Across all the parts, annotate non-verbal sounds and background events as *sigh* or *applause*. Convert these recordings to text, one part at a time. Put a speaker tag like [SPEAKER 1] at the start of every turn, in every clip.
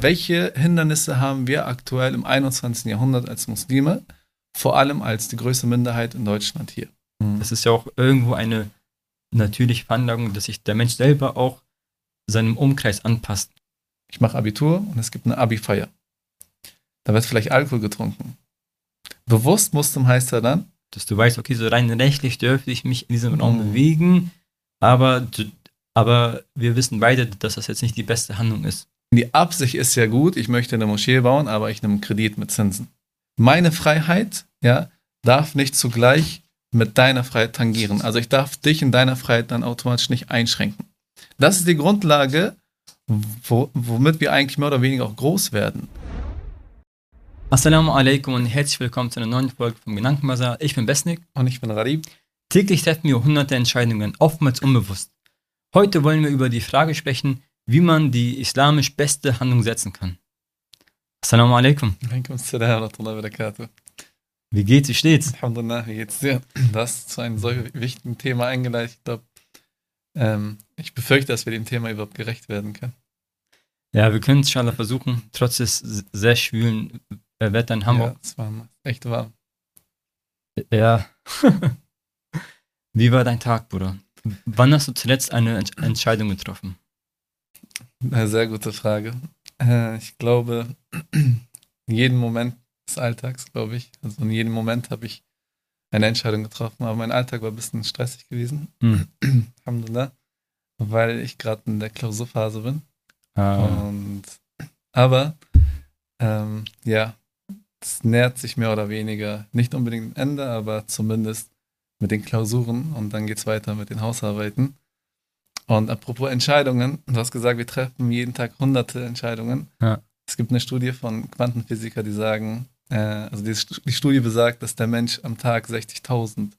[SPEAKER 1] welche Hindernisse haben wir aktuell im 21. Jahrhundert als Muslime, vor allem als die größte Minderheit in Deutschland hier?
[SPEAKER 2] Das ist ja auch irgendwo eine natürliche Veranlagung, dass sich der Mensch selber auch seinem Umkreis anpasst.
[SPEAKER 1] Ich mache Abitur und es gibt eine Abi-Feier. Da wird vielleicht Alkohol getrunken. Bewusst Muslim heißt er dann,
[SPEAKER 2] Dass du weißt, okay, so rein rechtlich dürfte ich mich in diesem Raum
[SPEAKER 1] Mhm.
[SPEAKER 2] bewegen, aber, aber wir wissen beide, dass das jetzt nicht die beste Handlung ist.
[SPEAKER 1] Die Absicht ist ja gut, ich möchte eine Moschee bauen, aber ich nehme einen Kredit mit Zinsen. Meine Freiheit, ja, darf nicht zugleich mit deiner Freiheit tangieren. Also ich darf dich in deiner Freiheit dann automatisch nicht einschränken. Das ist die Grundlage, wo, womit wir eigentlich mehr oder weniger auch groß werden.
[SPEAKER 2] Assalamu alaikum und herzlich willkommen zu einer neuen Folge vom Gedankenbazar. Ich bin Besnik.
[SPEAKER 1] Und ich bin Radib.
[SPEAKER 2] Täglich treffen wir hunderte Entscheidungen, oftmals unbewusst. Heute wollen wir über die Frage sprechen, wie man die islamisch beste Handlung setzen kann. Assalamu alaikum.
[SPEAKER 1] Alaikum assalam wa barakatuh.
[SPEAKER 2] Wie geht's, wie steht's?
[SPEAKER 1] Alhamdulillah, wie geht's dir? Das ist zu einem solch wichtigen Thema eingeleitet. Ich glaube, ähm, ich befürchte, dass wir dem Thema überhaupt gerecht werden können.
[SPEAKER 2] Ja, wir können es inshallah versuchen, trotz des sehr schwülen äh, Wetter in
[SPEAKER 1] Ja,
[SPEAKER 2] Hamburg.
[SPEAKER 1] es war echt warm.
[SPEAKER 2] Ja. *laughs* Wie war dein Tag, Bruder? Wann hast du zuletzt eine Ent Entscheidung getroffen?
[SPEAKER 1] Eine sehr gute Frage. Äh, ich glaube, in jedem Moment des Alltags, glaube ich, also in jedem Moment habe ich eine Entscheidung getroffen, aber mein Alltag war ein bisschen stressig gewesen.
[SPEAKER 2] Hm. *clears throat*
[SPEAKER 1] Alhamdulillah, weil ich gerade in der Klausurphase bin.
[SPEAKER 2] Ah,
[SPEAKER 1] Und, aber, ähm, ja, es nähert sich mehr oder weniger, nicht unbedingt ein Ende, aber zumindest mit den Klausuren und dann geht es weiter mit den Hausarbeiten. Und apropos Entscheidungen, du hast gesagt, wir treffen jeden Tag hunderte Entscheidungen.
[SPEAKER 2] Ja.
[SPEAKER 1] Es gibt eine Studie von Quantenphysiker, die sagen, äh, also die, die Studie besagt, dass der Mensch am Tag 60.000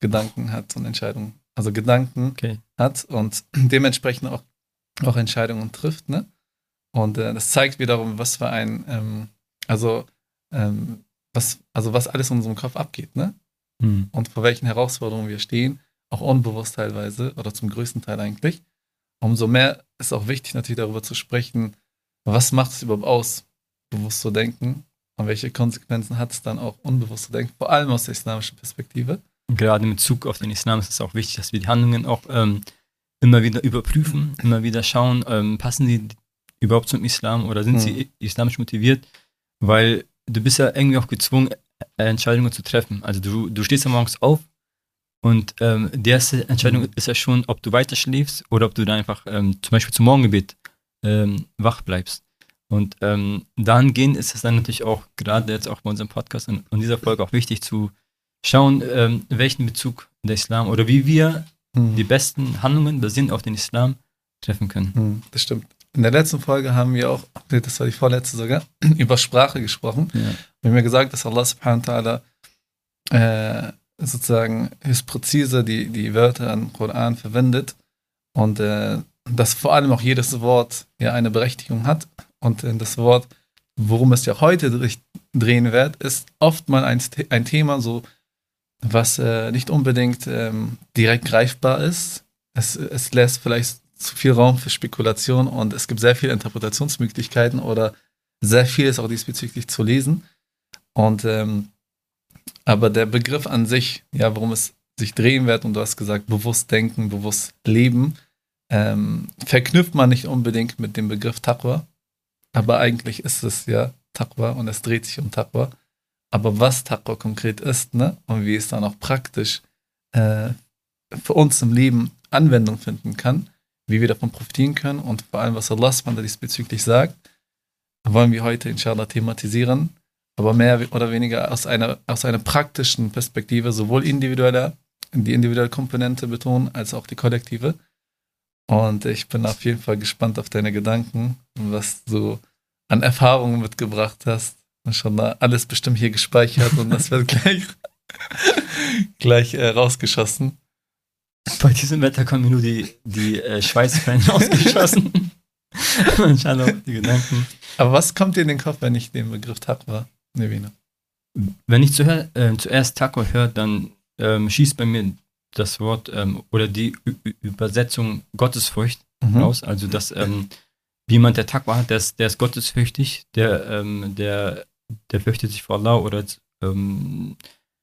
[SPEAKER 1] Gedanken hat und Entscheidungen, also Gedanken
[SPEAKER 2] okay.
[SPEAKER 1] hat und *clears throat* dementsprechend auch, auch Entscheidungen trifft. Ne? Und äh, das zeigt wiederum, was für ein, ähm, also, ähm, was, also was alles in unserem Kopf abgeht, ne?
[SPEAKER 2] Hm.
[SPEAKER 1] Und vor welchen Herausforderungen wir stehen, auch unbewusst teilweise oder zum größten Teil eigentlich. Umso mehr ist auch wichtig, natürlich darüber zu sprechen, was macht es überhaupt aus, bewusst zu denken und welche Konsequenzen hat es dann auch, unbewusst zu denken, vor allem aus der islamischen Perspektive.
[SPEAKER 2] Gerade in Bezug auf den Islam ist es auch wichtig, dass wir die Handlungen auch ähm, immer wieder überprüfen, immer wieder schauen, ähm, passen sie überhaupt zum Islam oder sind
[SPEAKER 1] Hm.
[SPEAKER 2] sie islamisch motiviert? Weil du bist ja irgendwie auch gezwungen, Entscheidungen zu treffen. Also du, du stehst ja morgens auf und ähm, die erste Entscheidung
[SPEAKER 1] Mhm.
[SPEAKER 2] ist ja schon, ob du weiter schläfst oder ob du dann einfach ähm, zum Beispiel zum Morgengebet ähm, wach bleibst. Und ähm, dahingehend ist es dann natürlich auch, gerade jetzt auch bei unserem Podcast und, und dieser Folge auch wichtig zu schauen, ähm, welchen Bezug der Islam oder wie wir die besten Handlungen basierend auf den Islam treffen können.
[SPEAKER 1] Hm, Das stimmt. In der letzten Folge haben wir auch, das war die vorletzte sogar, *clears throat* über Sprache gesprochen.
[SPEAKER 2] Ja.
[SPEAKER 1] Wir haben ja gesagt, dass Allah subhanahu wa ta'ala äh, sozusagen höchst präzise die, die Wörter im Koran verwendet und äh, dass vor allem auch jedes Wort ja eine Berechtigung hat. Und äh, das Wort, worum es ja heute dr- drehen wird, ist oft mal ein, ein Thema, so was äh, nicht unbedingt ähm, direkt greifbar ist. Es, es lässt vielleicht zu viel Raum für Spekulation und es gibt sehr viele Interpretationsmöglichkeiten oder sehr viel ist auch diesbezüglich zu lesen. Und ähm, aber der Begriff an sich, ja, worum es sich drehen wird, und du hast gesagt, bewusst denken, bewusst leben, ähm, verknüpft man nicht unbedingt mit dem Begriff Taqwa. Aber eigentlich ist es ja Taqwa und es dreht sich um Taqwa. Aber was Taqwa konkret ist, ne, und wie es dann auch praktisch äh, für uns im Leben Anwendung finden kann, wie wir davon profitieren können und vor allem, was Allah diesbezüglich sagt, wollen wir heute inshallah thematisieren, aber mehr oder weniger aus einer, aus einer praktischen Perspektive, sowohl individueller, die individuelle Komponente betonen, als auch die kollektive. Und ich bin auf jeden Fall gespannt auf deine Gedanken, was du an Erfahrungen mitgebracht hast. Inshallah, alles bestimmt hier gespeichert und das wird gleich, *laughs* gleich äh, rausgeschossen.
[SPEAKER 2] Bei diesem Wetter kommen mir nur die, die äh, Schweißfans *laughs* ausgeschossen. Inshallah, *laughs* die Gedanken.
[SPEAKER 1] Aber was kommt dir in den Kopf, wenn ich den Begriff Erwähne?
[SPEAKER 2] Wenn ich zuher, äh, zuerst Taqwa höre, dann ähm, schießt bei mir das Wort ähm, oder die Ü Übersetzung Gottesfurcht
[SPEAKER 1] Mhm.
[SPEAKER 2] raus. Also, dass ähm, jemand, der Takwa hat, der ist, der ist gottesfürchtig, der, ähm, der, der fürchtet sich vor Allah oder ähm,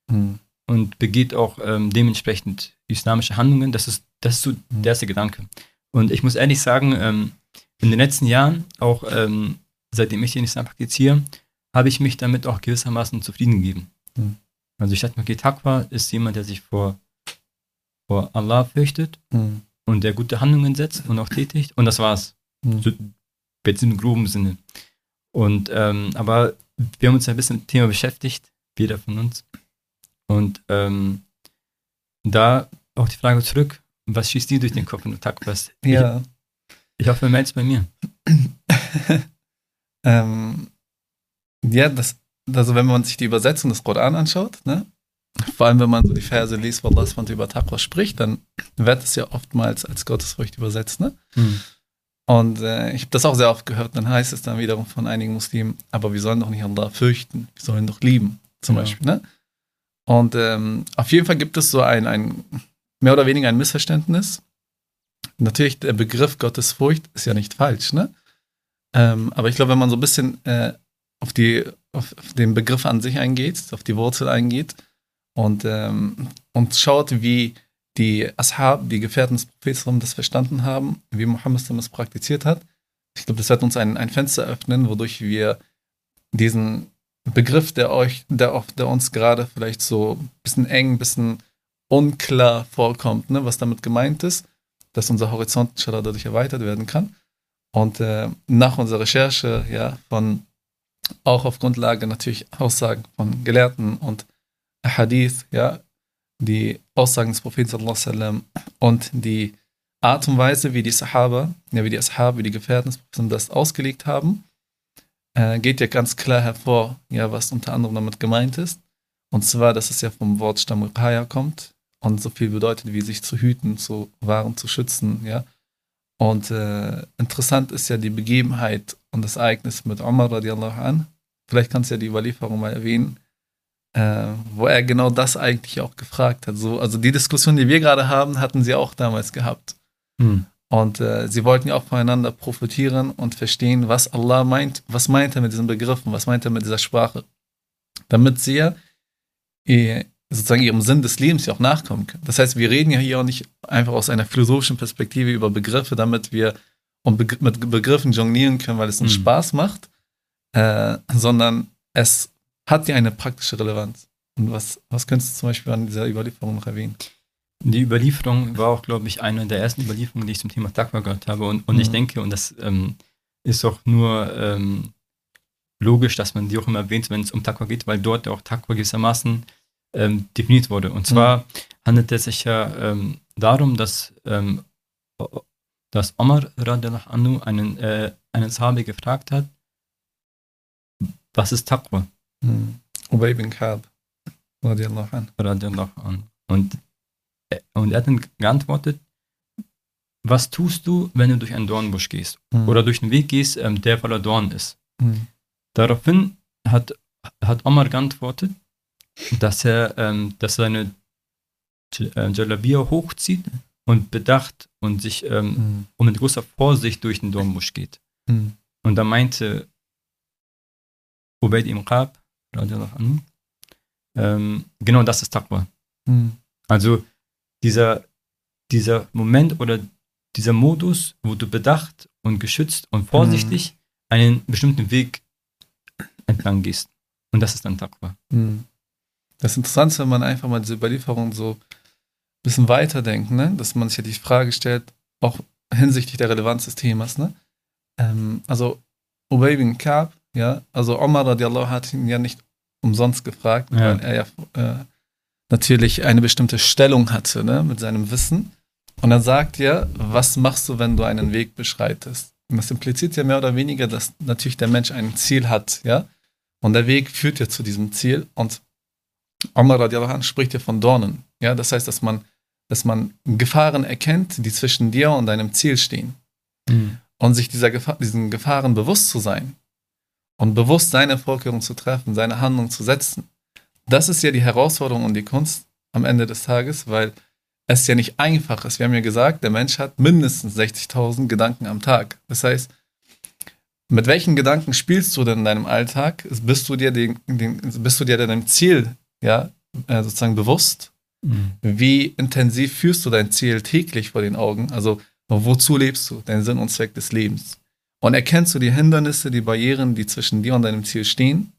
[SPEAKER 2] hm. und begeht auch ähm, dementsprechend islamische Handlungen. Das ist, das ist so hm. der erste Gedanke. Und ich muss ehrlich sagen, in den letzten Jahren, auch seitdem ich den Islam praktiziere, habe ich mich damit auch gewissermaßen zufrieden gegeben. Hm. Also ich dachte mir, okay, Takwa ist jemand, der sich vor, vor Allah fürchtet hm. und der gute Handlungen setzt und auch tätigt. Und das war's. Hm. So, jetzt im groben Sinne. Und ähm, aber wir haben uns ein bisschen mit dem Thema beschäftigt, jeder von uns. Und ähm, da auch die Frage zurück, was schießt dir durch den Kopf, wenn du Takwa hast?
[SPEAKER 1] Ja.
[SPEAKER 2] Ich, ich hoffe, man es bei mir. *clears throat*
[SPEAKER 1] ähm, ja, das, also wenn man sich die Übersetzung des Koran anschaut, ne? vor allem wenn man so die Verse liest, wo Allah über Taqwa spricht, dann wird es ja oftmals als Gottesfurcht übersetzt. Ne? Hm. Und äh, ich habe das auch sehr oft gehört, dann heißt es dann wiederum von einigen Muslimen, aber wir sollen doch nicht Allah fürchten, wir sollen doch lieben, zum ja. Beispiel. Ne? Und ähm, auf jeden Fall gibt es so ein, ein mehr oder weniger ein Missverständnis. Natürlich, der Begriff Gottesfurcht ist ja nicht falsch, ne? Ähm, aber ich glaube, wenn man so ein bisschen äh, auf, die, auf den Begriff an sich eingeht, auf die Wurzel eingeht und, ähm, und schaut, wie die Ashab, die Gefährten des Propheten das verstanden haben, wie Mohammed das praktiziert hat. Ich glaube, das wird uns ein, ein Fenster öffnen, wodurch wir diesen Begriff, der euch, der, auf, der uns gerade vielleicht so ein bisschen eng, ein bisschen unklar vorkommt, ne, was damit gemeint ist, dass unser Horizont dadurch erweitert werden kann. Und äh, nach unserer Recherche ja, von auch auf Grundlage natürlich Aussagen von Gelehrten und Hadith, ja, die Aussagen des Propheten und die Art und Weise, wie die Sahaba, ja, wie die Ashab, wie die Gefährten des Propheten das ausgelegt haben, äh, geht ja ganz klar hervor, ja, was unter anderem damit gemeint ist. Und zwar, dass es ja vom Wort Stammukaya kommt und so viel bedeutet, wie sich zu hüten, zu wahren, zu schützen, ja. Und äh, interessant ist ja die Begebenheit und das Ereignis mit Omar radiallahu an. Vielleicht kannst du ja die Überlieferung mal erwähnen, äh, wo er genau das eigentlich auch gefragt hat. So, also die Diskussion, die wir gerade haben, hatten sie auch damals gehabt. Hm. Und äh, sie wollten ja auch voneinander profitieren und verstehen, was Allah meint, was meint er mit diesen Begriffen, was meint er mit dieser Sprache. Damit sie ja sozusagen ihrem Sinn des Lebens ja auch nachkommen können. Das heißt, wir reden ja hier auch nicht einfach aus einer philosophischen Perspektive über Begriffe, damit wir mit Begriffen jonglieren können, weil es uns mhm. Spaß macht, äh, sondern es hat ja eine praktische Relevanz. Und was, was könntest du zum Beispiel an dieser Überlieferung noch erwähnen?
[SPEAKER 2] Die Überlieferung war auch, glaube ich, eine der ersten Überlieferungen, die ich zum Thema Takwa gehört habe. Und, und mhm. ich denke, und das ähm, ist auch nur ähm, logisch, dass man die auch immer erwähnt, wenn es um Takwa geht, weil dort auch Takwa gewissermaßen ähm, definiert wurde. Und zwar mhm. handelt es sich ja ähm, darum, dass, ähm, dass Omar anhu einen, äh, einen Sahabi gefragt hat, was ist Taqwa?
[SPEAKER 1] Mhm. Ubay bin Ka'b radiallahu
[SPEAKER 2] an. Und, äh, und er hat dann geantwortet, was tust du, wenn du durch einen Dornbusch gehst mhm. oder durch einen Weg gehst, ähm, der voller Dorn ist? Mhm. Daraufhin hat, hat Omar geantwortet, dass er, ähm, dass seine äh, Jalabia hochzieht und bedacht und sich ähm, mhm. und mit großer Vorsicht durch den Dornbusch geht. Mhm. Und da meinte Ubaid im Qab, ähm, genau das ist Taqwa. Mhm. Also dieser, dieser Moment oder dieser Modus, wo du bedacht und geschützt und vorsichtig mhm. einen bestimmten Weg entlang gehst. Und das ist dann Taqwa. Mhm.
[SPEAKER 1] Das Interessante ist, wenn man einfach mal diese Überlieferung so bisschen weiterdenkt, ne? dass man sich ja die Frage stellt, auch hinsichtlich der Relevanz des Themas. Ne? Ähm, also Ubay bin Ka'b, ja, also Omar radiallahu hat ihn ja nicht umsonst gefragt, ja. weil er ja äh, natürlich eine bestimmte Stellung hatte ne? mit seinem Wissen. Und er sagt ja, was machst du, wenn du einen Weg beschreitest? Und das impliziert ja mehr oder weniger, dass natürlich der Mensch ein Ziel hat, ja. Und der Weg führt ja zu diesem Ziel. Und Omar radiallahu spricht ja von Dornen. Ja, das heißt, dass man, dass man Gefahren erkennt, die zwischen dir und deinem Ziel stehen. Mhm. Und sich dieser Gefahr, diesen Gefahren bewusst zu sein und bewusst seine Vorkehrungen zu treffen, seine Handlung zu setzen. Das ist ja die Herausforderung und die Kunst am Ende des Tages, weil es ja nicht einfach ist. Wir haben ja gesagt, der Mensch hat mindestens 60.000 Gedanken am Tag. Das heißt, mit welchen Gedanken spielst du denn in deinem Alltag? Bist du dir, den, den, bist du dir deinem Ziel ja, äh, sozusagen bewusst? Mhm. Wie intensiv führst du dein Ziel täglich vor den Augen? Also, wozu lebst du? Dein Sinn und Zweck des Lebens. Und erkennst du die Hindernisse, die Barrieren, die zwischen dir und deinem Ziel stehen?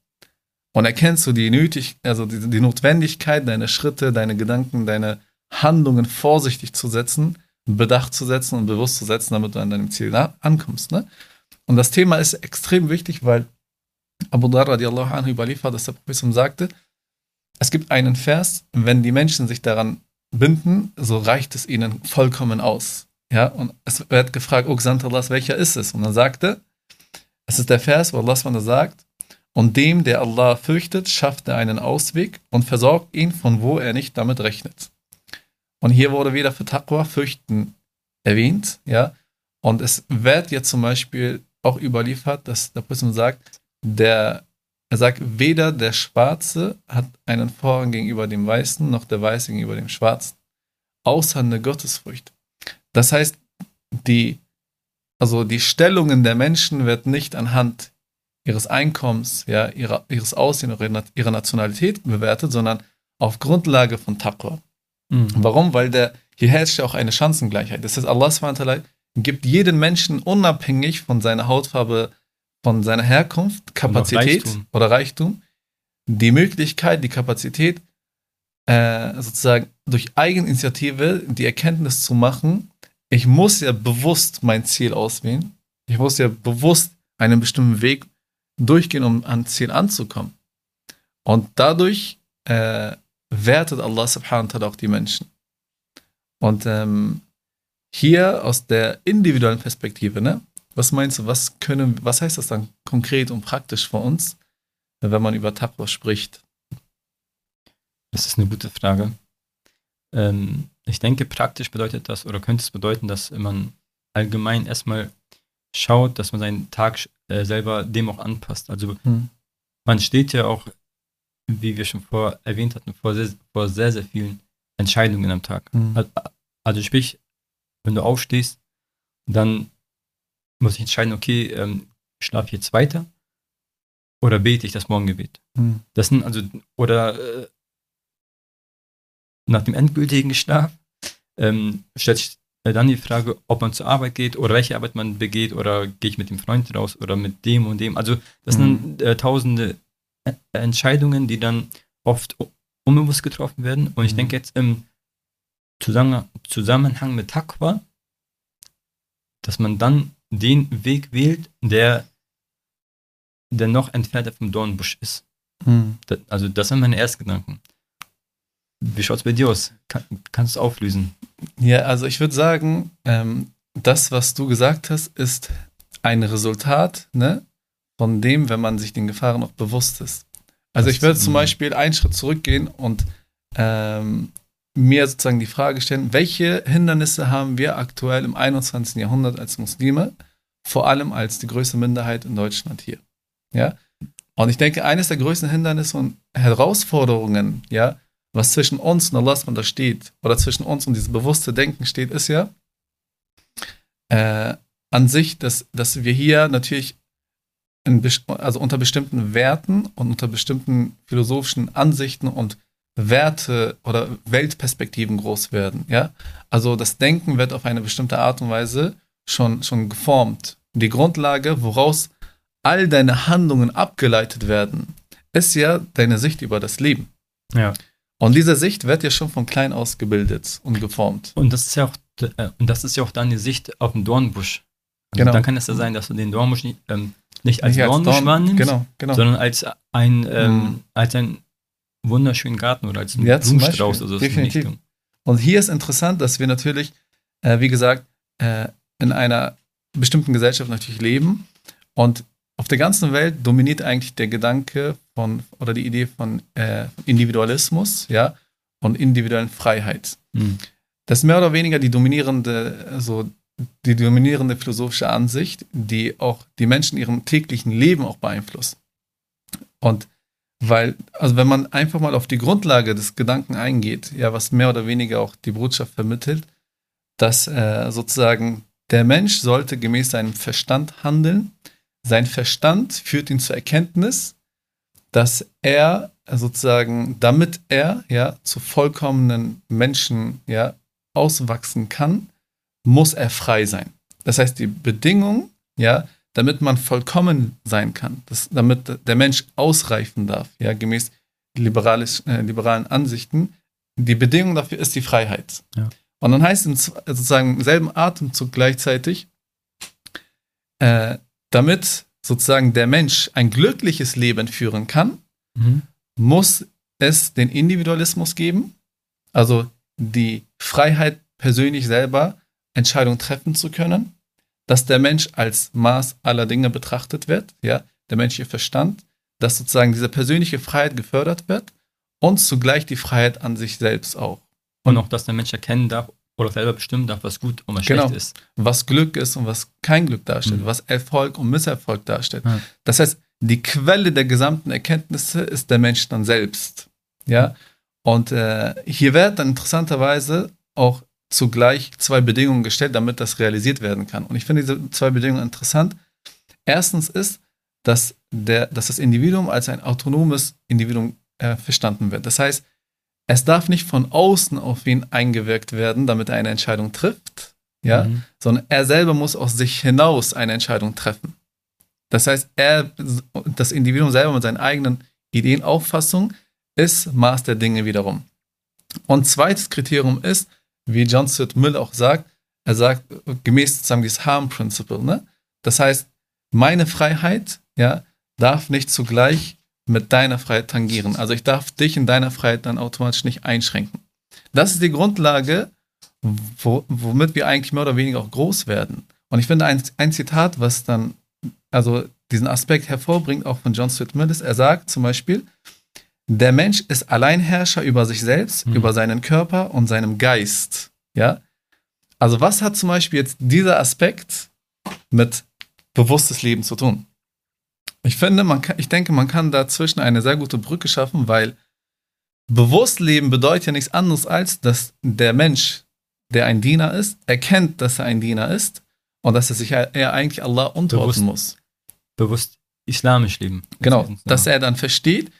[SPEAKER 1] Und erkennst du die nötig, also die, die Notwendigkeit, deine Schritte, deine Gedanken, deine Handlungen vorsichtig zu setzen, Bedacht zu setzen und bewusst zu setzen, damit du an deinem Ziel ankommst. Ne? Und das Thema ist extrem wichtig, weil Abu Dhar radiallahu anhu überliefert, dass der Prophet sagte, es gibt einen Vers, wenn die Menschen sich daran binden, so reicht es ihnen vollkommen aus. Ja, und es wird gefragt, oh Gesandter Allah, welcher ist es? Und er sagte, es ist der Vers, wo Allah sagt, und dem, der Allah fürchtet, schafft er einen Ausweg und versorgt ihn, von wo er nicht damit rechnet. Und hier wurde wieder für Taqwa fürchten erwähnt, ja. Und es wird jetzt zum Beispiel auch überliefert, dass der Prism sagt, der, er sagt, weder der Schwarze hat einen Vorrang gegenüber dem Weißen, noch der Weiße gegenüber dem Schwarzen, außer eine Gottesfurcht. Das heißt, die, also die Stellungen der Menschen wird nicht anhand ihres Einkommens, ja, ihrer, ihres Aussehens oder ihrer Nationalität bewertet, sondern auf Grundlage von Taqwa. Mhm. Warum? Weil der, hier herrscht ja auch eine Chancengleichheit. Das heißt, Allah gibt jedem Menschen unabhängig von seiner Hautfarbe, von seiner Herkunft, Kapazität Reichtum. oder Reichtum, die Möglichkeit, die Kapazität, äh, sozusagen durch Eigeninitiative die Erkenntnis zu machen, ich muss ja bewusst mein Ziel auswählen. Ich muss ja bewusst einen bestimmten Weg durchgehen, um ans Ziel anzukommen. Und dadurch äh, wertet Allah subhanahu wa ta'ala auch die Menschen. Und ähm, hier aus der individuellen Perspektive, ne? Was meinst du, was können, was heißt das dann konkret und praktisch für uns, wenn man über Taqwa spricht?
[SPEAKER 2] Das ist eine gute Frage. Ähm, ich denke, praktisch bedeutet das oder könnte es bedeuten, dass man allgemein erstmal schaut, dass man seinen Tag äh, selber dem auch anpasst. Also hm. man steht ja auch, wie wir schon vor erwähnt hatten, vor sehr, vor sehr, sehr vielen Entscheidungen am Tag. Hm. Also sprich, wenn du aufstehst, dann muss ich entscheiden, okay, ähm, schlafe ich jetzt weiter oder bete ich das Morgengebet. Hm. Das sind also, oder äh, nach dem endgültigen Schlaf ähm, stellt sich äh, dann die Frage, ob man zur Arbeit geht oder welche Arbeit man begeht oder gehe ich mit dem Freund raus oder mit dem und dem. Also das mhm. sind äh, tausende äh, Entscheidungen, die dann oft unbewusst getroffen werden. Und ich mhm. denke jetzt im Zusammenhang mit Takwa, dass man dann den Weg wählt, der, der noch entfernter vom Dornbusch ist. Mhm. Das, also das sind meine Erstgedanken. Wie schaut es bei dir aus? Kann, kannst du auflösen?
[SPEAKER 1] Ja, also ich würde sagen, ähm, das, was du gesagt hast, ist ein Resultat ne, von dem, wenn man sich den Gefahren auch bewusst ist. Also das ich würde zum Beispiel einen Schritt zurückgehen und ähm, mir sozusagen die Frage stellen, welche Hindernisse haben wir aktuell im 21. Jahrhundert als Muslime, vor allem als die größte Minderheit in Deutschland hier. Ja? Und ich denke, eines der größten Hindernisse und Herausforderungen, ja, was zwischen uns und Allah da steht, oder zwischen uns und dieses bewusste Denken steht, ist ja äh, an sich, dass, dass wir hier natürlich in, also unter bestimmten Werten und unter bestimmten philosophischen Ansichten und Werte oder Weltperspektiven groß werden. Ja? Also das Denken wird auf eine bestimmte Art und Weise schon, schon geformt. Die Grundlage, woraus all deine Handlungen abgeleitet werden, ist ja deine Sicht über das Leben.
[SPEAKER 2] Ja.
[SPEAKER 1] Und diese Sicht wird ja schon von klein aus gebildet und geformt.
[SPEAKER 2] Und das ist ja auch, äh, und das ist ja auch dann die Sicht auf den Dornbusch. Also genau. Dann kann es ja sein, dass du den Dornbusch nicht, ähm, nicht als nicht Dornbusch Dorn, wahrnimmst,
[SPEAKER 1] genau, genau.
[SPEAKER 2] sondern als ein, ähm, mhm. als ein wunderschönen Garten oder als ein ja, Blumenstrauß oder so.
[SPEAKER 1] Definitiv. Und hier ist interessant, dass wir natürlich, äh, wie gesagt, äh, in einer bestimmten Gesellschaft natürlich leben und auf der ganzen Welt dominiert eigentlich der Gedanke von oder die Idee von äh, Individualismus, ja, und individuellen Freiheit. Mhm. Das ist mehr oder weniger die dominierende, also die dominierende philosophische Ansicht, die auch die Menschen in ihrem täglichen Leben auch beeinflusst. Und weil, also wenn man einfach mal auf die Grundlage des Gedanken eingeht, ja, was mehr oder weniger auch die Botschaft vermittelt, dass äh, sozusagen der Mensch sollte gemäß seinem Verstand handeln, sein Verstand führt ihn zur Erkenntnis, dass er sozusagen, damit er ja zu vollkommenen Menschen ja auswachsen kann, muss er frei sein. Das heißt, die Bedingung, ja, damit man vollkommen sein kann, das, damit der Mensch ausreifen darf, ja, gemäß äh, liberalen Ansichten, die Bedingung dafür ist die Freiheit. Ja. Und dann heißt es sozusagen im selben Atemzug gleichzeitig, äh, damit sozusagen der Mensch ein glückliches Leben führen kann, mhm. muss es den Individualismus geben, also die Freiheit persönlich selber Entscheidungen treffen zu können, dass der Mensch als Maß aller Dinge betrachtet wird, ja, der menschliche Verstand, dass sozusagen diese persönliche Freiheit gefördert wird und zugleich die Freiheit an sich selbst auch.
[SPEAKER 2] Und auch, dass der Mensch erkennen darf oder selber bestimmen darf, was gut und was genau. schlecht ist.
[SPEAKER 1] Was Glück ist und was kein Glück darstellt, mhm. was Erfolg und Misserfolg darstellt. Ja. Das heißt, die Quelle der gesamten Erkenntnisse ist der Mensch dann selbst. Ja. Und äh, hier wird dann interessanterweise auch zugleich zwei Bedingungen gestellt, damit das realisiert werden kann. Und ich finde diese zwei Bedingungen interessant. Erstens ist, dass, der, dass das Individuum als ein autonomes Individuum äh, verstanden wird. Das heißt, es darf nicht von außen auf ihn eingewirkt werden, damit er eine Entscheidung trifft, ja, mhm. sondern er selber muss aus sich hinaus eine Entscheidung treffen. Das heißt, er, das Individuum selber mit seinen eigenen Ideen, Auffassungen ist Maß der Dinge wiederum. Und zweites Kriterium ist, wie John Stuart Mill auch sagt, er sagt, gemäß sozusagen dieses Harm Principle, ne? Das heißt, meine Freiheit, ja, darf nicht zugleich mit deiner Freiheit tangieren. Also ich darf dich in deiner Freiheit dann automatisch nicht einschränken. Das ist die Grundlage, wo, womit wir eigentlich mehr oder weniger auch groß werden. Und ich finde ein, ein Zitat, was dann also diesen Aspekt hervorbringt, auch von John Stuart Mill, ist, er sagt zum Beispiel, der Mensch ist Alleinherrscher über sich selbst, mhm. über seinen Körper und seinem Geist. Ja? Also was hat zum Beispiel jetzt dieser Aspekt mit bewusstes Leben zu tun? Ich finde, man kann, ich denke, man kann dazwischen eine sehr gute Brücke schaffen, weil bewusst leben bedeutet ja nichts anderes als, dass der Mensch, der ein Diener ist, erkennt, dass er ein Diener ist und dass er sich er eigentlich Allah unterordnen bewusst, muss.
[SPEAKER 2] Bewusst islamisch leben.
[SPEAKER 1] Genau, dass er dann versteht,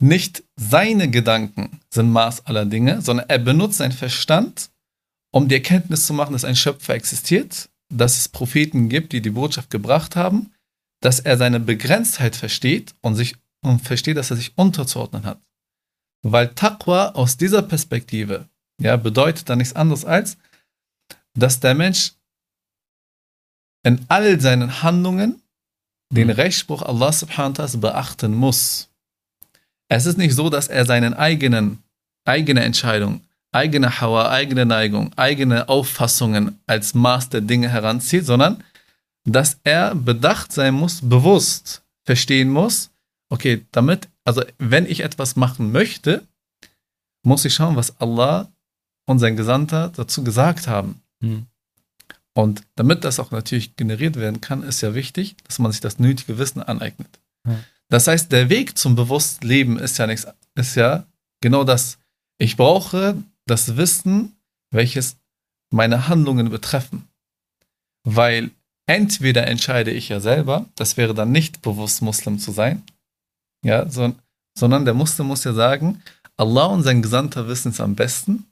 [SPEAKER 1] nicht seine Gedanken sind Maß aller Dinge, sondern er benutzt seinen Verstand, um die Erkenntnis zu machen, dass ein Schöpfer existiert, dass es Propheten gibt, die die Botschaft gebracht haben, dass er seine Begrenztheit versteht und sich und versteht, dass er sich unterzuordnen hat. Weil Taqwa aus dieser Perspektive ja, bedeutet dann nichts anderes als, dass der Mensch in all seinen Handlungen den mhm. Rechtsspruch Allah subhanahu wa ta'ala beachten muss. Es ist nicht so, dass er seinen eigenen, eigene Entscheidung, eigene Hawa, eigene Neigung, eigene Auffassungen als Maß der Dinge heranzieht, sondern dass er bedacht sein muss, bewusst verstehen muss, okay, damit, also wenn ich etwas machen möchte, muss ich schauen, was Allah und sein Gesandter dazu gesagt haben. Hm. Und damit das auch natürlich generiert werden kann, ist ja wichtig, dass man sich das nötige Wissen aneignet. Hm. Das heißt, der Weg zum Bewusstleben ist ja nichts, ist ja genau das. Ich brauche das Wissen, welches meine Handlungen betreffen. Weil entweder entscheide ich ja selber, das wäre dann nicht bewusst Muslim zu sein, ja, so, sondern der Muslim muss ja sagen, Allah und sein Gesandter wissen es am besten.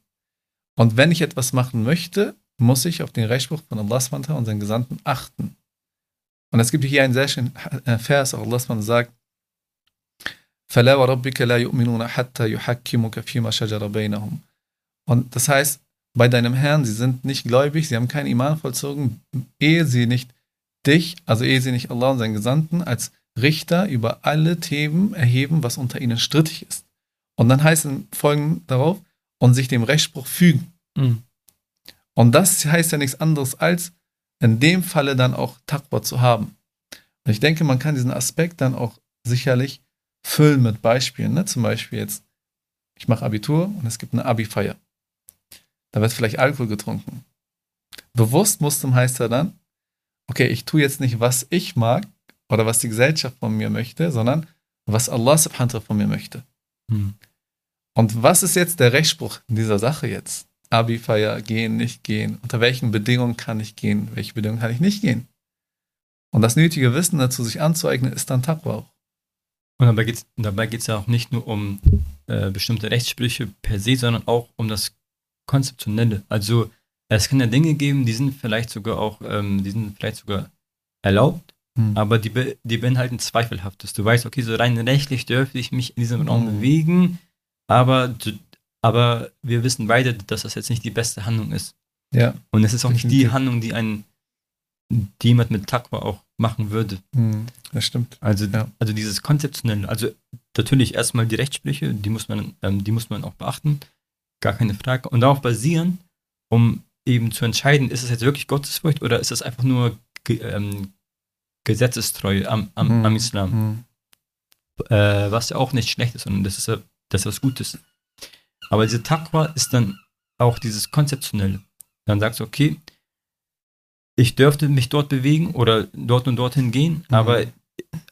[SPEAKER 1] Und wenn ich etwas machen möchte, muss ich auf den Rechtsspruch von Allah und seinen Gesandten achten. Und es gibt hier einen sehr schönen äh, Vers, auch Allah sagt, فَلَا وَرَبِّكَ لَا يُؤْمِنُونَ حَتَّى يُحَكِّمُكَ فِيمَا شَجَرَ بَيْنَهُمْ Und das heißt, bei deinem Herrn, sie sind nicht gläubig, sie haben keinen Iman vollzogen, ehe sie nicht dich, also ehe sie nicht Allah und seinen Gesandten als Richter über alle Themen erheben, was unter ihnen strittig ist. Und dann heißt es folgend darauf, und sich dem Rechtsspruch fügen. Mhm. Und das heißt ja nichts anderes als, in dem Falle dann auch Taqwa zu haben. Und ich denke, man kann diesen Aspekt dann auch sicherlich füllen mit Beispielen. Ne? Zum Beispiel jetzt, ich mache Abitur und es gibt eine Abi-Feier. Da wird vielleicht Alkohol getrunken. Bewusst Muslim heißt er dann, okay, ich tue jetzt nicht, was ich mag oder was die Gesellschaft von mir möchte, sondern was Allah subhanahu von mir möchte. Hm. Und was ist jetzt der Rechtsspruch in dieser Sache jetzt? Abi-Feier, gehen, nicht gehen. Unter welchen Bedingungen kann ich gehen? Welche Bedingungen kann ich nicht gehen? Und das nötige Wissen dazu sich anzueignen, ist dann Taqwa auch.
[SPEAKER 2] Und dabei geht es dabei geht's ja auch nicht nur um äh, bestimmte Rechtssprüche per se, sondern auch um das Konzeptionelle. Also es kann ja Dinge geben, die sind vielleicht sogar auch, ähm, die sind vielleicht sogar erlaubt,
[SPEAKER 1] Hm.
[SPEAKER 2] aber die, be die beinhalten Zweifelhaftes. Du weißt, okay, so rein rechtlich dürfte ich mich in diesem Raum
[SPEAKER 1] Mhm.
[SPEAKER 2] bewegen, aber, aber wir wissen beide, dass das jetzt nicht die beste Handlung ist.
[SPEAKER 1] Ja.
[SPEAKER 2] Und es ist auch nicht die. Handlung, die ein die jemand mit Takwa auch machen würde.
[SPEAKER 1] Hm, Das stimmt.
[SPEAKER 2] Also,
[SPEAKER 1] Ja.
[SPEAKER 2] also dieses konzeptionelle, also natürlich erstmal die Rechtssprüche, die muss man, ähm, die muss man auch beachten, gar keine Frage. Und darauf basieren, um eben zu entscheiden, ist es jetzt wirklich Gottesfurcht oder ist es einfach nur ge ähm, Gesetzestreue am, am,
[SPEAKER 1] Hm,
[SPEAKER 2] am Islam?
[SPEAKER 1] hm.
[SPEAKER 2] äh, was ja auch nicht schlecht ist, sondern das ist, ja- das ist was Gutes. Aber diese Taqwa ist dann auch dieses Konzeptionelle. Dann sagst du, okay, ich dürfte mich dort bewegen oder dort und dorthin gehen,
[SPEAKER 1] Mhm.
[SPEAKER 2] aber,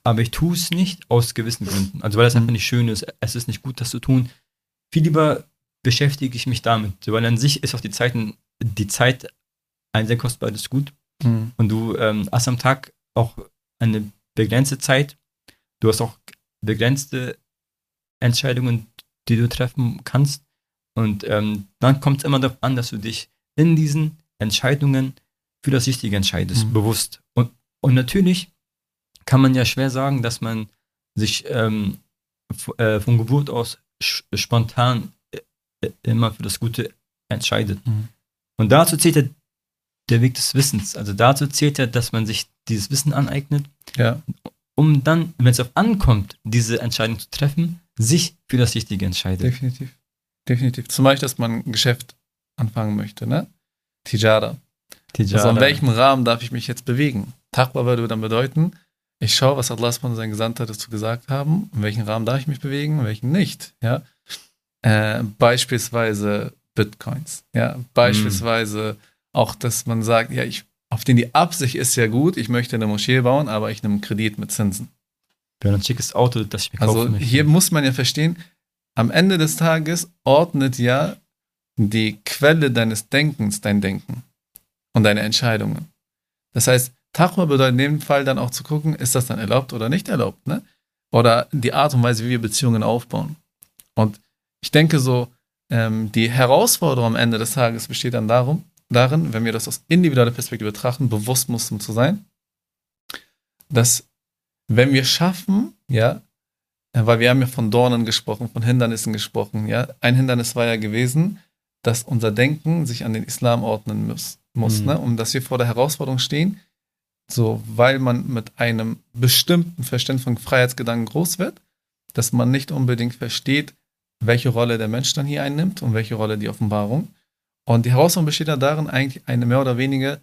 [SPEAKER 2] aber ich tue es nicht aus gewissen Gründen. Also weil es
[SPEAKER 1] Mhm.
[SPEAKER 2] einfach nicht schön ist, es ist nicht gut, das zu tun. Viel lieber beschäftige ich mich damit, weil an sich ist auch die, Zeiten, die Zeit ein sehr kostbares Gut
[SPEAKER 1] Hm.
[SPEAKER 2] und du ähm, hast am Tag auch eine begrenzte Zeit. Du hast auch begrenzte Entscheidungen, die du treffen kannst. Und ähm, dann kommt es immer darauf an, dass du dich in diesen Entscheidungen für das Richtige entscheidest,
[SPEAKER 1] Mhm.
[SPEAKER 2] bewusst. Und, und natürlich kann man ja schwer sagen, dass man sich ähm, äh, von Geburt aus spontan äh, äh, immer für das Gute entscheidet.
[SPEAKER 1] Mhm.
[SPEAKER 2] Und dazu zählt ja der Weg des Wissens. Also dazu zählt ja, dass man sich dieses Wissen aneignet,
[SPEAKER 1] Ja.
[SPEAKER 2] um dann, wenn es auf ankommt, diese Entscheidung zu treffen, sich für das Richtige entscheidet.
[SPEAKER 1] Definitiv. Definitiv. Zum Beispiel, dass man ein Geschäft anfangen möchte, ne? Tijara. Also in welchem Rahmen darf ich mich jetzt bewegen? Taqwa würde dann bedeuten, ich schaue, was Allah und sein Gesandter dazu gesagt haben, in welchem Rahmen darf ich mich bewegen, in welchem nicht. Ja? Äh, beispielsweise Bitcoins. Ja? Beispielsweise auch, dass man sagt, ja, ich, auf den die Absicht ist ja gut, ich möchte eine Moschee bauen, aber ich nehme einen Kredit mit Zinsen.
[SPEAKER 2] Ja, ein schickes Auto, das ich mir
[SPEAKER 1] Also
[SPEAKER 2] möchte.
[SPEAKER 1] hier muss man ja verstehen, am Ende des Tages ordnet ja die Quelle deines Denkens dein Denken und deine Entscheidungen. Das heißt, Taqwa bedeutet in dem Fall dann auch zu gucken, ist das dann erlaubt oder nicht erlaubt, ne? Oder die Art und Weise, wie wir Beziehungen aufbauen. Und ich denke so, ähm, die Herausforderung am Ende des Tages besteht dann darum, darin, wenn wir das aus individueller Perspektive betrachten, bewusst Muslim zu sein, dass wenn wir schaffen, ja, weil wir haben ja von Dornen gesprochen, von Hindernissen gesprochen, ja, ein Hindernis war ja gewesen, dass unser Denken sich an den Islam ordnen muss, muss
[SPEAKER 2] Mhm.
[SPEAKER 1] ne, um dass wir vor der Herausforderung stehen, so, weil man mit einem bestimmten Verständnis von Freiheitsgedanken groß wird, dass man nicht unbedingt versteht, welche Rolle der Mensch dann hier einnimmt und welche Rolle die Offenbarung. Und die Herausforderung besteht ja darin, eigentlich eine mehr oder weniger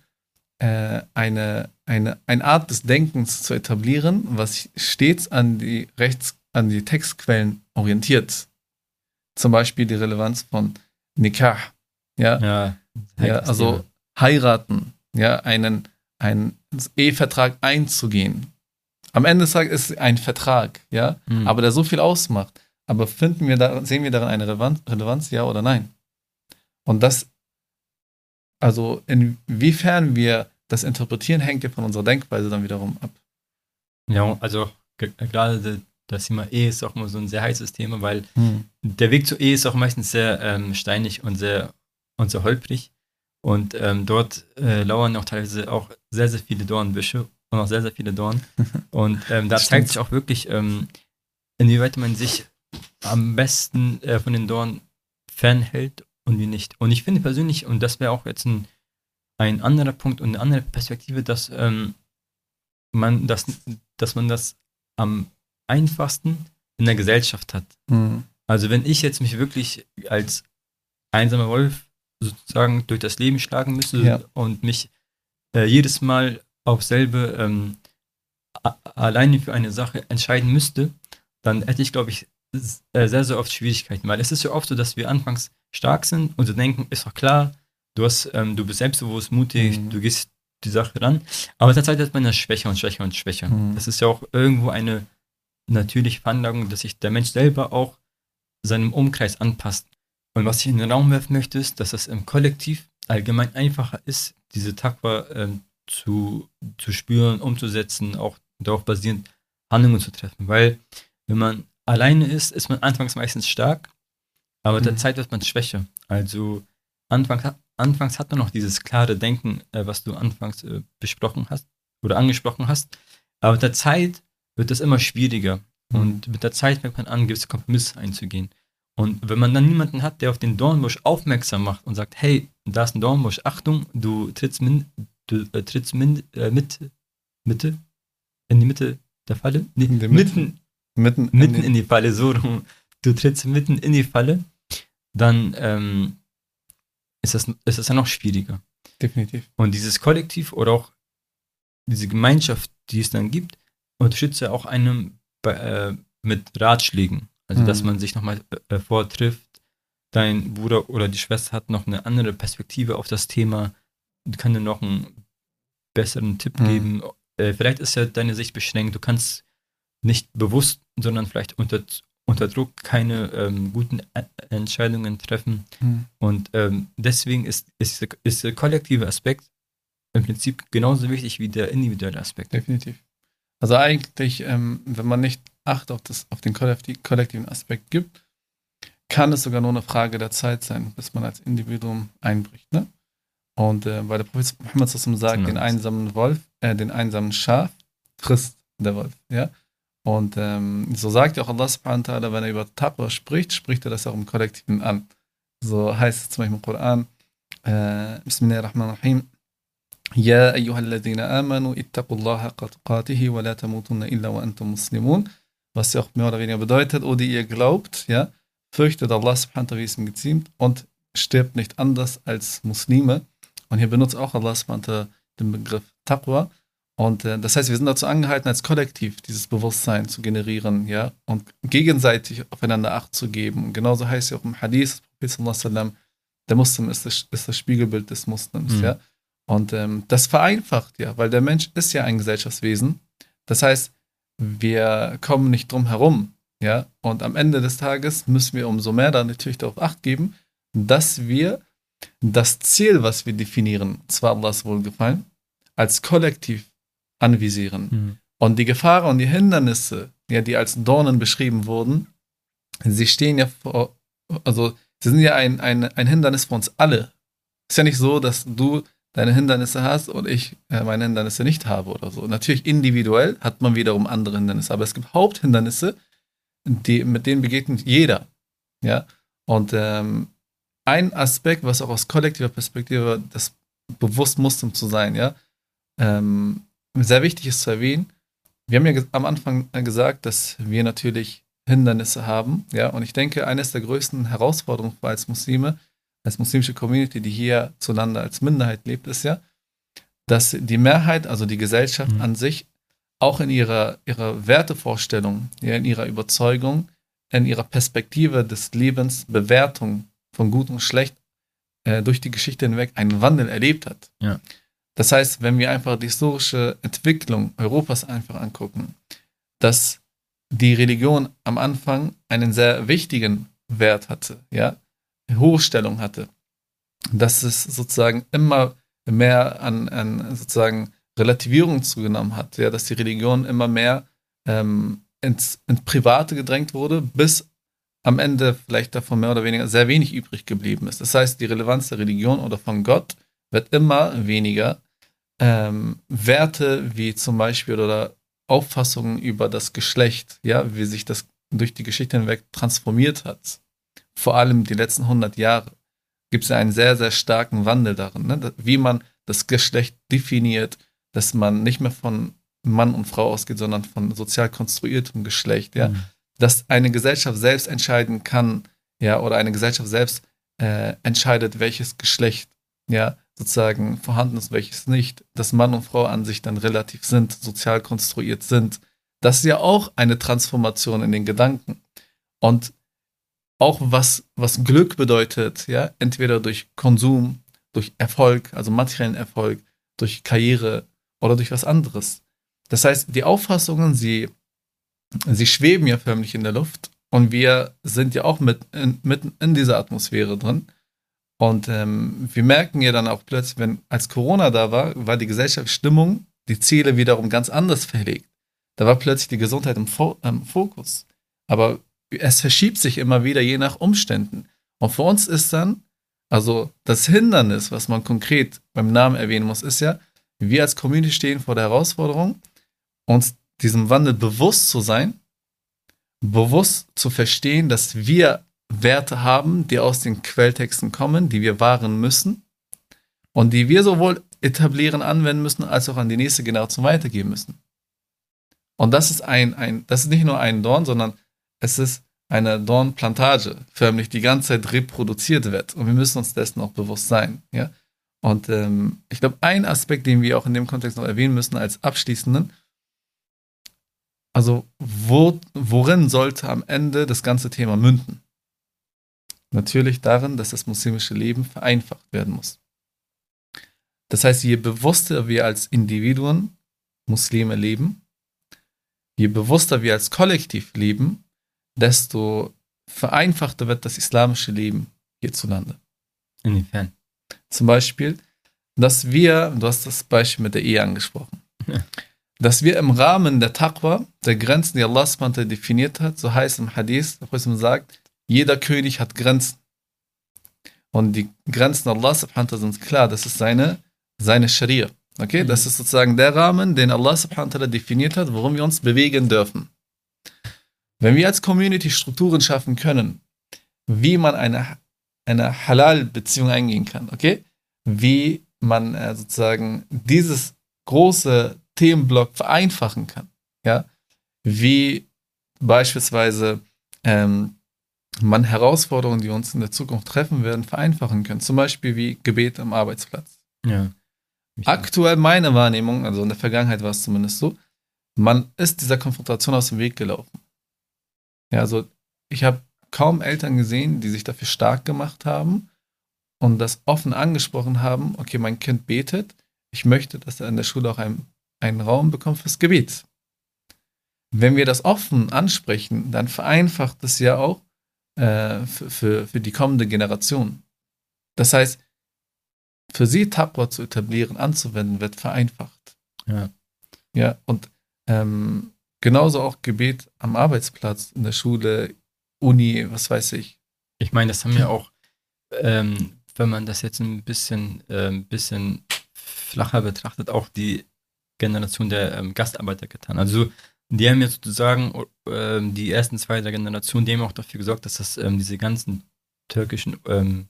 [SPEAKER 1] äh, eine, eine, eine Art des Denkens zu etablieren, was stets an die Rechts, an die Textquellen orientiert. Zum Beispiel die Relevanz von Nikah, ja,
[SPEAKER 2] ja,
[SPEAKER 1] ja also heiraten, ja, einen, einen Ehevertrag einzugehen. Am Ende des Tages ist es ein Vertrag, ja,
[SPEAKER 2] Mhm.
[SPEAKER 1] aber der so viel ausmacht. Aber finden wir darin, sehen wir darin eine Relevanz, ja oder nein? Und das, also inwiefern wir das interpretieren, hängt ja von unserer Denkweise dann wiederum ab.
[SPEAKER 2] ja, also ge- gerade das Thema Ehe ist auch immer so ein sehr heißes Thema, weil
[SPEAKER 1] Hm.
[SPEAKER 2] der Weg zur Ehe ist auch meistens sehr ähm, steinig und sehr, und sehr holprig. Und ähm, dort äh, lauern auch teilweise auch sehr, sehr viele Dornbüsche und auch sehr, sehr viele Dornen. *laughs* Und ähm, da zeigt sich auch wirklich, ähm, inwieweit man sich am besten äh, von den Dornen fernhält und wie nicht. Und ich finde persönlich, und das wäre auch jetzt ein, ein anderer Punkt und eine andere Perspektive, dass ähm, man das, dass man das am einfachsten in der Gesellschaft hat.
[SPEAKER 1] Hm.
[SPEAKER 2] Also wenn ich jetzt mich wirklich als einsamer Wolf sozusagen durch das Leben schlagen müsste
[SPEAKER 1] Ja.
[SPEAKER 2] und mich äh, jedes Mal auf selbe ähm, alleine für eine Sache entscheiden müsste, dann hätte ich, glaube ich, äh, sehr, sehr oft Schwierigkeiten. Weil es ist ja oft so, dass wir anfangs stark sind und so denken, ist doch klar, du hast, ähm, du bist selbstbewusst, mutig,
[SPEAKER 1] Mhm.
[SPEAKER 2] du gehst die Sache ran. Aber der Zeit wird man ja schwächer und schwächer und schwächer.
[SPEAKER 1] Mhm.
[SPEAKER 2] Das ist ja auch irgendwo eine natürliche Veranlagung, dass sich der Mensch selber auch seinem Umkreis anpasst. Und was ich in den Raum werfen möchte, ist, dass es im Kollektiv allgemein einfacher ist, diese Takwa ähm, zu, zu spüren, umzusetzen, auch darauf basierend Handlungen zu treffen. Weil wenn man alleine ist, ist man anfangs meistens stark, aber mit der
[SPEAKER 1] Mhm.
[SPEAKER 2] Zeit wird man schwächer. Also anfangs, hat- anfangs hat man noch dieses klare Denken, äh, was du anfangs äh, besprochen hast oder angesprochen hast. Aber mit der Zeit wird das immer schwieriger. Und mit der Zeit fängt man an, gewisse Kompromisse einzugehen. Und wenn man dann niemanden hat, der auf den Dornbusch aufmerksam macht und sagt, hey, da ist ein Dornbusch, Achtung, du trittst, min, du, äh, trittst min, äh, mit, Mitte, in die Mitte der Falle? Nee,
[SPEAKER 1] In die Mitte.
[SPEAKER 2] mitten,
[SPEAKER 1] Mitten,
[SPEAKER 2] mitten
[SPEAKER 1] in
[SPEAKER 2] in die Falle, so rum. Du trittst mitten in die Falle, dann ähm, ist, das, ist das ja noch schwieriger.
[SPEAKER 1] definitiv.
[SPEAKER 2] Und dieses Kollektiv oder auch diese Gemeinschaft, die es dann gibt, unterstützt ja auch einem bei, äh, mit Ratschlägen. Also, dass
[SPEAKER 1] Mhm.
[SPEAKER 2] man sich nochmal äh, vortrifft. Dein Bruder oder die Schwester hat noch eine andere Perspektive auf das Thema, kann dir noch einen besseren Tipp
[SPEAKER 1] Mhm.
[SPEAKER 2] geben. Äh, vielleicht ist ja deine Sicht beschränkt. Du kannst nicht bewusst, sondern vielleicht unter, unter Druck keine ähm, guten Ä- Entscheidungen treffen.
[SPEAKER 1] Mhm.
[SPEAKER 2] Und ähm, deswegen ist, ist, der- ist der kollektive Aspekt im Prinzip genauso wichtig wie der individuelle Aspekt.
[SPEAKER 1] Definitiv. Also eigentlich, ähm, wenn man nicht Acht auf, das, auf den kollektiven Aspekt gibt, kann es sogar nur eine Frage der Zeit sein, bis man als Individuum einbricht. Ne? Und äh, weil der Prophet Muhammad sagt, den einsamen Wolf, äh, den einsamen Schaf frisst der Wolf. Ja? Und ähm, so sagt ja auch Allah subhanahu wa ta'ala, wenn er über Taqwa spricht, spricht er das auch im Kollektiven an. So heißt es zum Beispiel im Koran, äh, Bismillahirrahmanirrahim, Ja ayyuhalladhina amanu ittaqullaha qatqatihi wa la tamutunna illa wa antum muslimun was ja auch mehr oder weniger bedeutet, oder ihr glaubt, ja, fürchtet Allah subhanahu wa ta'ala, wie es ihm geziemt und stirbt nicht anders als Muslime. Und hier benutzt auch Allah subhanahu wa ta'ala den Begriff Taqwa. Und äh, das heißt, wir sind dazu angehalten, als Kollektiv dieses Bewusstsein zu generieren, ja, und gegenseitig aufeinander Acht zu geben. Und genauso heißt es ja auch im Hadith, wasallam, der Muslim ist das, ist das Spiegelbild des Muslims,
[SPEAKER 2] Mhm.
[SPEAKER 1] ja. Und ähm, das vereinfacht ja, weil der Mensch ist ja ein Gesellschaftswesen. Das heißt, wir kommen nicht drum herum, ja. Und am Ende des Tages müssen wir umso mehr dann natürlich darauf Acht geben, dass wir das Ziel, was wir definieren, zwar Allahs Wohlgefallen, als Kollektiv anvisieren.
[SPEAKER 2] Mhm.
[SPEAKER 1] Und die Gefahren und die Hindernisse, ja, die als Dornen beschrieben wurden, sie stehen ja vor, also sie sind ja ein, ein, ein Hindernis für uns alle. Ist ja nicht so, dass du deine Hindernisse hast und ich äh, meine Hindernisse nicht habe oder so. Natürlich individuell hat man wiederum andere Hindernisse, aber es gibt Haupthindernisse, die, mit denen begegnet jeder. Ja. Und ähm, ein Aspekt, was auch aus kollektiver Perspektive das bewusst Muslim zu sein, ja, ähm, sehr wichtig ist zu erwähnen. Wir haben ja am Anfang äh, gesagt, dass wir natürlich Hindernisse haben, ja, und ich denke, eines der größten Herausforderungen als Muslime, als muslimische Community, die hier zueinander als Minderheit lebt, ist ja, dass die Mehrheit, also die Gesellschaft
[SPEAKER 2] Mhm.
[SPEAKER 1] an sich, auch in ihrer, ihrer Wertevorstellung, ja, in ihrer Überzeugung, in ihrer Perspektive des Lebens, Bewertung von Gut und Schlecht äh, durch die Geschichte hinweg einen Wandel erlebt hat.
[SPEAKER 2] Ja.
[SPEAKER 1] Das heißt, wenn wir einfach die historische Entwicklung Europas einfach angucken, dass die Religion am Anfang einen sehr wichtigen Wert hatte, ja, hohe Stellung hatte, dass es sozusagen immer mehr an, an sozusagen Relativierung zugenommen hat, ja, dass die Religion immer mehr ähm, ins, ins Private gedrängt wurde, bis am Ende vielleicht davon mehr oder weniger sehr wenig übrig geblieben ist. Das heißt, die Relevanz der Religion oder von Gott wird immer weniger. Ähm, Werte wie zum Beispiel oder Auffassungen über das Geschlecht, ja, wie sich das durch die Geschichte hinweg transformiert hat, vor allem die letzten 100 Jahre, gibt es einen sehr, sehr starken Wandel darin, ne? wie man das Geschlecht definiert, dass man nicht mehr von Mann und Frau ausgeht, sondern von sozial konstruiertem Geschlecht, ja,
[SPEAKER 2] Mhm.
[SPEAKER 1] dass eine Gesellschaft selbst entscheiden kann, ja, oder eine Gesellschaft selbst äh, entscheidet, welches Geschlecht, ja, sozusagen vorhanden ist, welches nicht, dass Mann und Frau an sich dann relativ sind, sozial konstruiert sind. Das ist ja auch eine Transformation in den Gedanken. Und auch was, was Glück bedeutet, ja, entweder durch Konsum, durch Erfolg, also materiellen Erfolg, durch Karriere oder durch was anderes. Das heißt, die Auffassungen, sie, sie schweben ja förmlich in der Luft und wir sind ja auch mit in, mitten in dieser Atmosphäre drin. Und ähm, wir merken ja dann auch plötzlich, wenn als Corona da war, war die Gesellschaftsstimmung, die Ziele wiederum ganz anders verlegt. Da war plötzlich die Gesundheit im, Fo im Fokus. Aber es verschiebt sich immer wieder je nach Umständen. Und für uns ist dann, also das Hindernis, was man konkret beim Namen erwähnen muss, ist ja, wir als Community stehen vor der Herausforderung, uns diesem Wandel bewusst zu sein, bewusst zu verstehen, dass wir Werte haben, die aus den Quelltexten kommen, die wir wahren müssen und die wir sowohl etablieren, anwenden müssen, als auch an die nächste Generation weitergeben müssen. Und das ist ein, ein das ist nicht nur ein Dorn, sondern es ist eine Dornplantage, förmlich die ganze Zeit reproduziert wird. Und wir müssen uns dessen auch bewusst sein. Ja? Und ähm, ich glaube, ein Aspekt, den wir auch in dem Kontext noch erwähnen müssen als abschließenden, also wo, worin sollte am Ende das ganze Thema münden? Natürlich darin, dass das muslimische Leben vereinfacht werden muss. Das heißt, je bewusster wir als Individuen Muslime leben, je bewusster wir als Kollektiv leben, desto vereinfachter wird das islamische Leben hierzulande.
[SPEAKER 2] Inwiefern?
[SPEAKER 1] Zum Beispiel, dass wir, du hast das Beispiel mit der Ehe angesprochen, ja. dass wir im Rahmen der Taqwa, der Grenzen, die Allah definiert hat, so heißt im Hadith, der sagt, jeder König hat Grenzen. Und die Grenzen Allah sind klar, das ist seine, seine Scharia. Okay, mhm. das ist sozusagen der Rahmen, den Allah definiert hat, worum wir uns bewegen dürfen. Wenn wir als Community Strukturen schaffen können, wie man eine, eine Halal-Beziehung eingehen kann, okay? Wie man äh, sozusagen dieses große Themenblock vereinfachen kann, ja? Wie beispielsweise ähm, man Herausforderungen, die uns in der Zukunft treffen werden, vereinfachen kann. Zum Beispiel wie Gebet am Arbeitsplatz.
[SPEAKER 2] Ja.
[SPEAKER 1] Aktuell meine Wahrnehmung, also in der Vergangenheit war es zumindest so, man ist dieser Konfrontation aus dem Weg gelaufen. Ja, also ich habe kaum Eltern gesehen, die sich dafür stark gemacht haben und das offen angesprochen haben, okay, mein Kind betet, ich möchte, dass er in der Schule auch einen, einen Raum bekommt fürs Gebet. Wenn wir das offen ansprechen, dann vereinfacht es ja auch äh, für, für, für die kommende Generation. Das heißt, für sie Tabra zu etablieren, anzuwenden, wird vereinfacht.
[SPEAKER 2] Ja.
[SPEAKER 1] Ja, und ähm, Genauso auch Gebet am Arbeitsplatz, in der Schule, Uni, was weiß ich.
[SPEAKER 2] Ich meine, das haben ja auch, ähm, wenn man das jetzt ein bisschen, äh, bisschen flacher betrachtet, auch die Generation der ähm, Gastarbeiter getan. Also die haben ja sozusagen äh, die ersten zwei der Generation, die haben auch dafür gesorgt, dass das ähm, diese ganzen türkischen, ähm,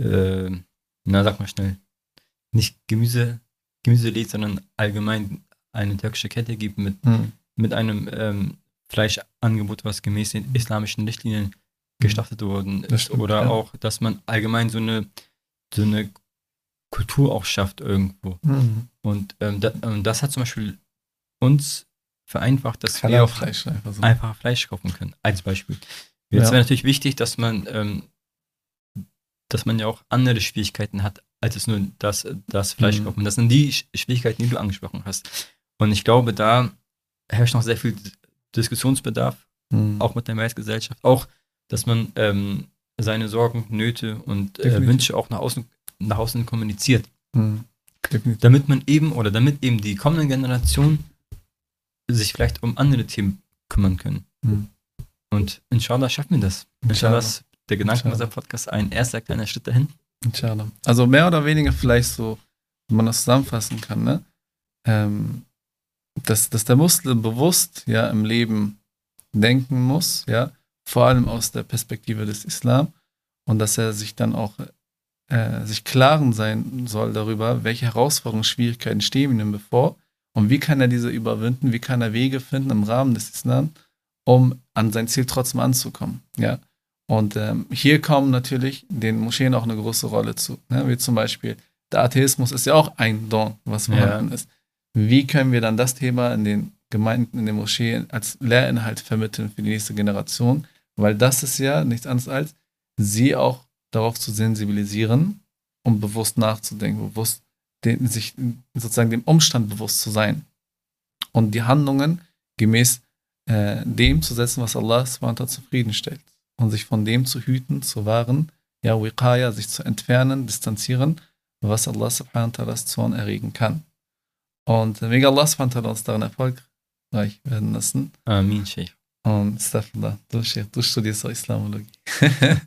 [SPEAKER 2] äh, na sag mal schnell, nicht Gemüse, Gemüse lädt, sondern allgemein eine türkische Kette gibt mit hm mit einem ähm, Fleischangebot, was gemäß den islamischen Richtlinien gestartet worden ist. Stimmt, Oder ja. auch, dass man allgemein so eine, so eine Kultur auch schafft irgendwo. Mhm. Und ähm, da, ähm, das hat zum Beispiel uns vereinfacht, dass Kann wir auch Fleisch einfach, so. einfach, Fleisch kaufen können, als Beispiel. Jetzt ja. wäre natürlich wichtig, dass man, ähm, dass man ja auch andere Schwierigkeiten hat, als es nur das, das Fleisch mhm. kaufen. Das sind die Schwierigkeiten, die du angesprochen hast. Und ich glaube, da herrscht noch sehr viel Diskussionsbedarf, mhm. auch mit der Mehrheitsgesellschaft. Auch, dass man ähm, seine Sorgen, Nöte und äh, Wünsche auch nach außen, nach außen kommuniziert. Mhm. Damit man eben oder damit eben die kommenden Generationen sich vielleicht um andere Themen kümmern können. Mhm. Und inshallah schaffen wir das. Inshallah, ist der Gedankenwasser Podcast ein erster kleiner Schritt dahin.
[SPEAKER 1] Inshallah. Also mehr oder weniger vielleicht so, wenn man das zusammenfassen kann, ne? Ähm, dass, dass der Muslim bewusst ja im Leben denken muss, ja, vor allem aus der Perspektive des Islam und dass er sich dann auch äh, sich klaren sein soll darüber, welche Herausforderungen, Schwierigkeiten stehen ihm bevor und wie kann er diese überwinden, wie kann er Wege finden im Rahmen des Islam, um an sein Ziel trotzdem anzukommen, ja. Und ähm, hier kommen natürlich den Moscheen auch eine große Rolle zu, ne? wie zum Beispiel der Atheismus ist ja auch ein Dorn, was vorhanden ja. ist wie können wir dann das Thema in den Gemeinden, in den Moscheen als Lehrinhalt vermitteln für die nächste Generation? Weil das ist ja nichts anderes als, sie auch darauf zu sensibilisieren, um bewusst nachzudenken, bewusst den, sich sozusagen dem Umstand bewusst zu sein und die Handlungen gemäß äh, dem zu setzen, was Allah zufriedenstellt und sich von dem zu hüten, zu wahren, ja, Wiqaya, sich zu entfernen, distanzieren, was Allah subhanahu wa ta'ala's Zorn erregen kann. Und mega Allah subhanahu wa ta'ala uns daran erfolgreich werden lassen.
[SPEAKER 2] Amin, Sheikh.
[SPEAKER 1] Und Staffellah, du, Sheikh, du studierst auch Islamologie. *laughs*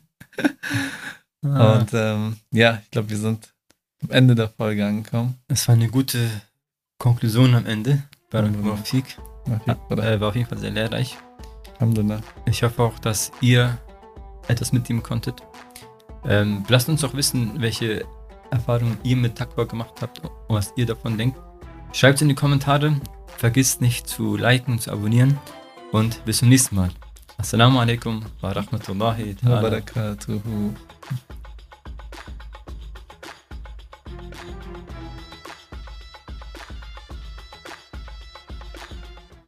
[SPEAKER 2] Ah,
[SPEAKER 1] Und ähm, ja, ich glaube, wir sind am Ende der Folge angekommen.
[SPEAKER 2] es war eine gute Konklusion am Ende. Barakallahu
[SPEAKER 1] Mhm.
[SPEAKER 2] fik. Äh, war auf jeden Fall sehr lehrreich.
[SPEAKER 1] Alhamdulillah.
[SPEAKER 2] Ich hoffe auch, dass ihr etwas mitnehmen konntet. Ähm, lasst uns auch wissen, welche Erfahrungen ihr mit Takwa gemacht habt und was ihr davon denkt. Schreibt es in die Kommentare. Vergisst nicht zu liken und zu abonnieren. Und bis zum nächsten Mal. Assalamu alaikum wa rahmatullahi
[SPEAKER 1] Wa barakatuhu.